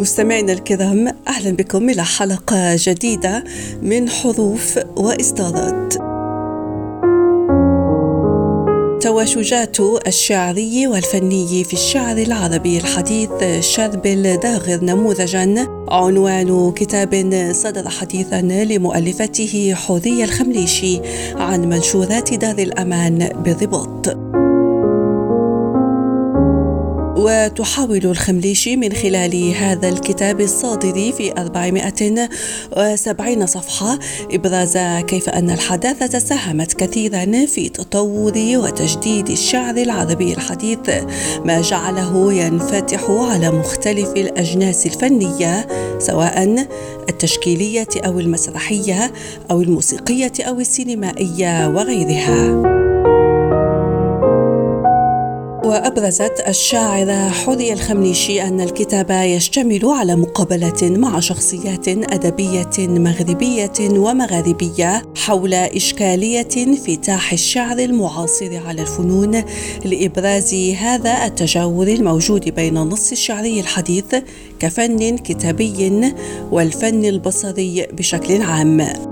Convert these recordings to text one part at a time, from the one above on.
مستمعينا الكرام أهلا بكم إلى حلقة جديدة من حروف واصدارات تواشجات الشعري والفني في الشعر العربي الحديث شربل داغر نموذجا عنوان كتاب صدر حديثا لمؤلفته حورية الخمليشي عن منشورات دار الأمان بالرباط. وتحاول الخمليشي من خلال هذا الكتاب الصادر في 470 صفحة. إبراز كيف أن الحداثة ساهمت كثيرا في تطور وتجديد الشعر العربي الحديث. ما جعله ينفتح على مختلف الأجناس الفنية سواء التشكيلية أو المسرحية أو الموسيقية أو السينمائية وغيرها. وأبرزت الشاعرة حورية الخمنيشي أن الكتاب يشتمل على مقابلة مع شخصيات أدبية مغربية ومغاربية حول إشكالية انفتاح الشعر المعاصر على الفنون لإبراز هذا التجاور الموجود بين النص الشعري الحديث كفن كتابي والفن البصري بشكل عام.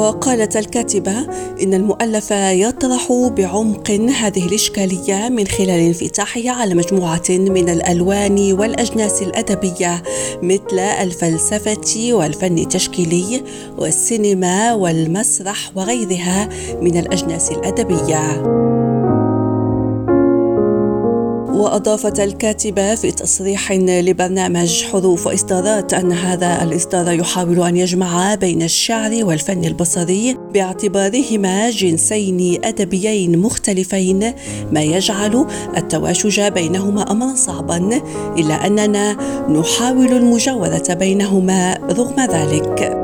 وقالت الكاتبة إن المؤلف يطرح بعمق هذه الإشكالية من خلال انفتاحه على مجموعة من الألوان والأجناس الأدبية مثل الفلسفة والفن التشكيلي والسينما والمسرح وغيرها من الأجناس الأدبية. وأضافت الكاتبة في تصريح لبرنامج حروف وإصدارات أن هذا الإصدار يحاول أن يجمع بين الشعر والفن البصري باعتبارهما جنسين أدبيين مختلفين ما يجعل التواشج بينهما أمرا صعبا إلا أننا نحاول المجاورة بينهما رغم ذلك.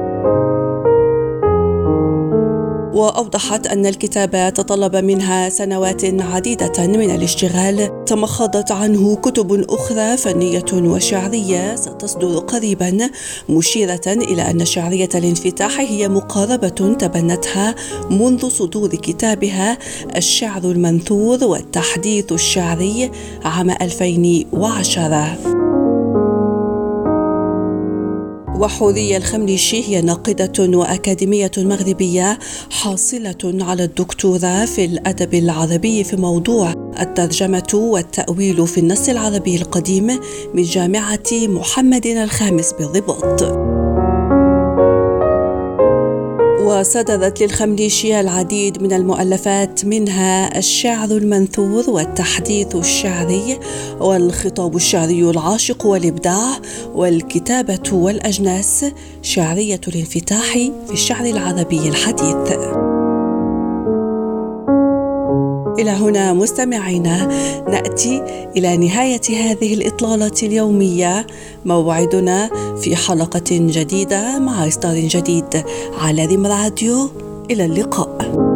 وأوضحت أن الكتاب تطلب منها سنوات عديدة من الاشتغال. تمخضت عنه كتب أخرى فنية وشعرية ستصدر قريبا مشيرة إلى أن شعرية الانفتاح هي مقاربة تبنتها منذ صدور كتابها الشعر المنثور والتحديث الشعري عام 2010 وحورية الخمليشي هي ناقدة وأكاديمية مغربية حاصلة على الدكتوراه في الأدب العربي في موضوع الترجمة والتأويل في النص العربي القديم من جامعة محمد الخامس بالرباط. وصدرت للخمليشي العديد من المؤلفات منها الشعر المنثور والتحديث الشعري والخطاب الشعري العاشق والإبداع والكتابة والأجناس شعرية الانفتاح في الشعر العربي الحديث. إلى هنا مستمعينا نأتي إلى نهاية هذه الإطلالة اليومية. موعدنا في حلقة جديدة مع إصدار جديد. على ريم راديو إلى اللقاء.